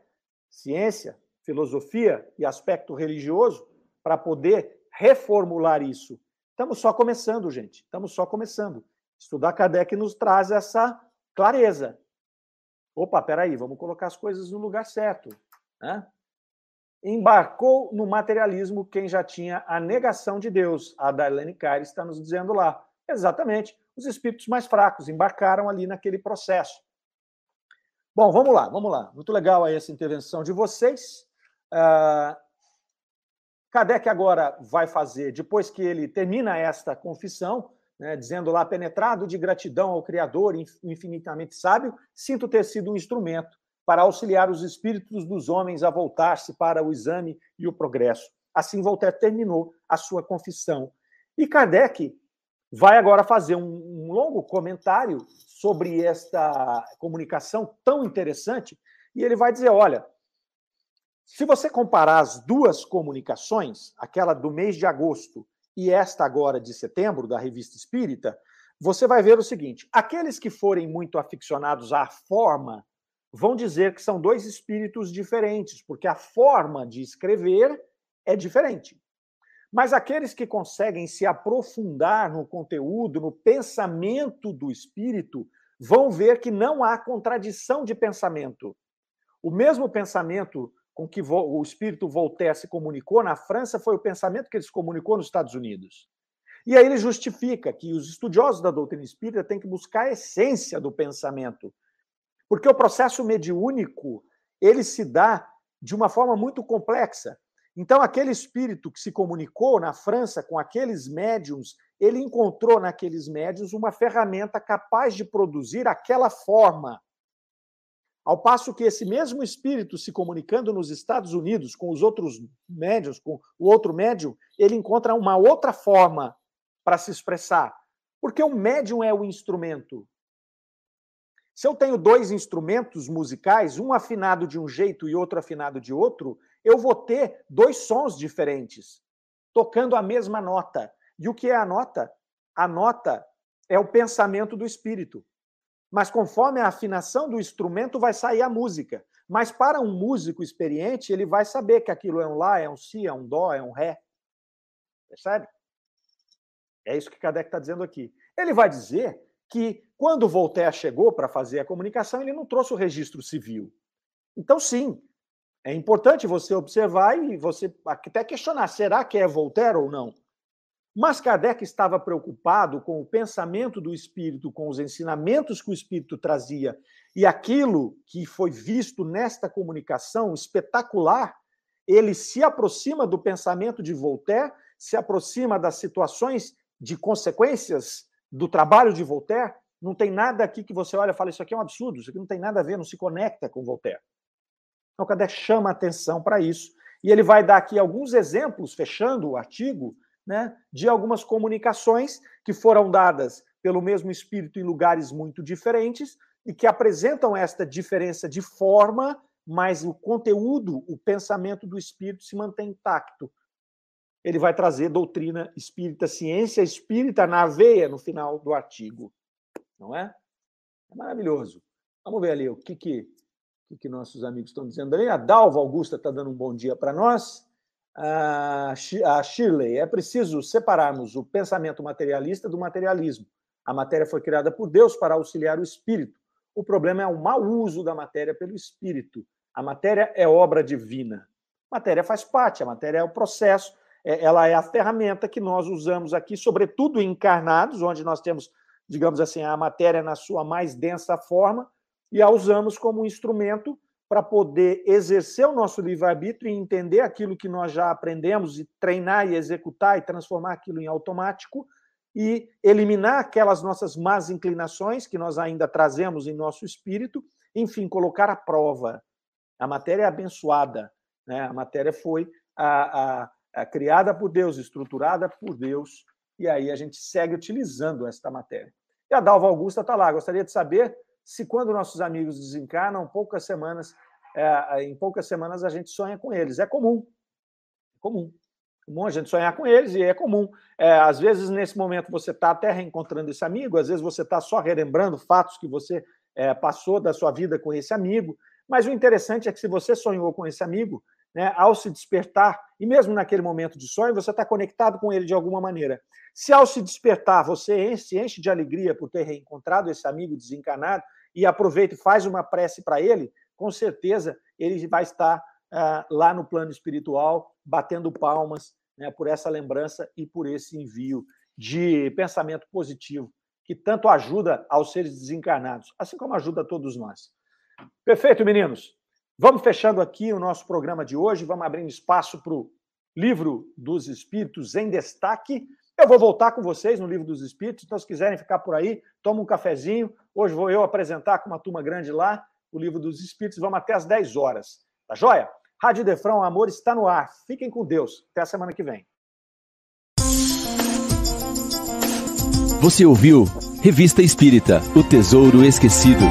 ciência, filosofia e aspecto religioso, para poder reformular isso. Estamos só começando, gente. Estamos só começando. Estudar Kardec nos traz essa clareza. Opa, peraí, vamos colocar as coisas no lugar certo. Né? Embarcou no materialismo quem já tinha a negação de Deus. A Darlene Caire está nos dizendo lá. Exatamente. Os espíritos mais fracos embarcaram ali naquele processo. Bom, vamos lá, vamos lá. Muito legal aí essa intervenção de vocês. Uh, Kardec agora vai fazer, depois que ele termina esta confissão, né, dizendo lá, penetrado de gratidão ao Criador infinitamente sábio, sinto ter sido um instrumento para auxiliar os espíritos dos homens a voltar-se para o exame e o progresso. Assim, Voltaire terminou a sua confissão. E Kardec vai agora fazer um, um longo comentário sobre esta comunicação tão interessante, e ele vai dizer: olha, se você comparar as duas comunicações, aquela do mês de agosto e esta agora de setembro, da Revista Espírita, você vai ver o seguinte: aqueles que forem muito aficionados à forma vão dizer que são dois espíritos diferentes, porque a forma de escrever é diferente. Mas aqueles que conseguem se aprofundar no conteúdo, no pensamento do espírito, vão ver que não há contradição de pensamento. O mesmo pensamento com que o espírito Voltaire se comunicou na França foi o pensamento que ele se comunicou nos Estados Unidos. E aí ele justifica que os estudiosos da doutrina espírita têm que buscar a essência do pensamento. Porque o processo mediúnico, ele se dá de uma forma muito complexa. Então, aquele espírito que se comunicou na França com aqueles médiums, ele encontrou naqueles médiums uma ferramenta capaz de produzir aquela forma. Ao passo que esse mesmo espírito se comunicando nos Estados Unidos com os outros médiums, com o outro médium, ele encontra uma outra forma para se expressar. Porque o médium é o instrumento. Se eu tenho dois instrumentos musicais, um afinado de um jeito e outro afinado de outro, eu vou ter dois sons diferentes, tocando a mesma nota. E o que é a nota? A nota é o pensamento do espírito. Mas conforme a afinação do instrumento, vai sair a música. Mas para um músico experiente, ele vai saber que aquilo é um Lá, é um Si, é um Dó, é um Ré. Percebe? É isso que Kardec está dizendo aqui. Ele vai dizer que quando Voltaire chegou para fazer a comunicação, ele não trouxe o registro civil. Então, sim, é importante você observar e você até questionar: será que é Voltaire ou não? Mas Kardec estava preocupado com o pensamento do espírito, com os ensinamentos que o espírito trazia. E aquilo que foi visto nesta comunicação espetacular, ele se aproxima do pensamento de Voltaire, se aproxima das situações de consequências do trabalho de Voltaire. Não tem nada aqui que você olha e fala: Isso aqui é um absurdo, isso aqui não tem nada a ver, não se conecta com Voltaire. Então, Kardec chama atenção para isso. E ele vai dar aqui alguns exemplos, fechando o artigo, né, de algumas comunicações que foram dadas pelo mesmo espírito em lugares muito diferentes e que apresentam esta diferença de forma, mas o conteúdo, o pensamento do espírito se mantém intacto. Ele vai trazer doutrina espírita, ciência espírita na veia no final do artigo. Não é? É maravilhoso. Vamos ver ali o que, que o que nossos amigos estão dizendo ali. A Dalva Augusta está dando um bom dia para nós. A Shirley, é preciso separarmos o pensamento materialista do materialismo. A matéria foi criada por Deus para auxiliar o espírito. O problema é o mau uso da matéria pelo espírito. A matéria é obra divina. A matéria faz parte, a matéria é o processo, é, ela é a ferramenta que nós usamos aqui, sobretudo encarnados, onde nós temos, digamos assim, a matéria na sua mais densa forma, e a usamos como instrumento para poder exercer o nosso livre-arbítrio e entender aquilo que nós já aprendemos e treinar e executar e transformar aquilo em automático e eliminar aquelas nossas más inclinações que nós ainda trazemos em nosso espírito, enfim, colocar à prova. A matéria é abençoada, né? a matéria foi a, a, a criada por Deus, estruturada por Deus, e aí a gente segue utilizando esta matéria. E a Dalva Augusta está lá, gostaria de saber se quando nossos amigos desencarnam, poucas semanas, é, em poucas semanas a gente sonha com eles. É comum. É comum. É comum a gente sonhar com eles e é comum. É, às vezes, nesse momento, você está até reencontrando esse amigo, às vezes você está só relembrando fatos que você é, passou da sua vida com esse amigo. Mas o interessante é que se você sonhou com esse amigo, né, ao se despertar, e mesmo naquele momento de sonho, você está conectado com ele de alguma maneira. Se ao se despertar você se enche de alegria por ter reencontrado esse amigo desencarnado e aproveita e faz uma prece para ele, com certeza ele vai estar uh, lá no plano espiritual batendo palmas né, por essa lembrança e por esse envio de pensamento positivo que tanto ajuda aos seres desencarnados, assim como ajuda a todos nós. Perfeito, meninos. Vamos fechando aqui o nosso programa de hoje, vamos abrindo espaço para o Livro dos Espíritos em Destaque. Eu vou voltar com vocês no Livro dos Espíritos, então se quiserem ficar por aí, toma um cafezinho. Hoje vou eu apresentar com uma turma grande lá o Livro dos Espíritos, vamos até às 10 horas. Tá joia? Rádio Defrão, amor está no ar. Fiquem com Deus. Até a semana que vem. Você ouviu Revista Espírita O Tesouro Esquecido.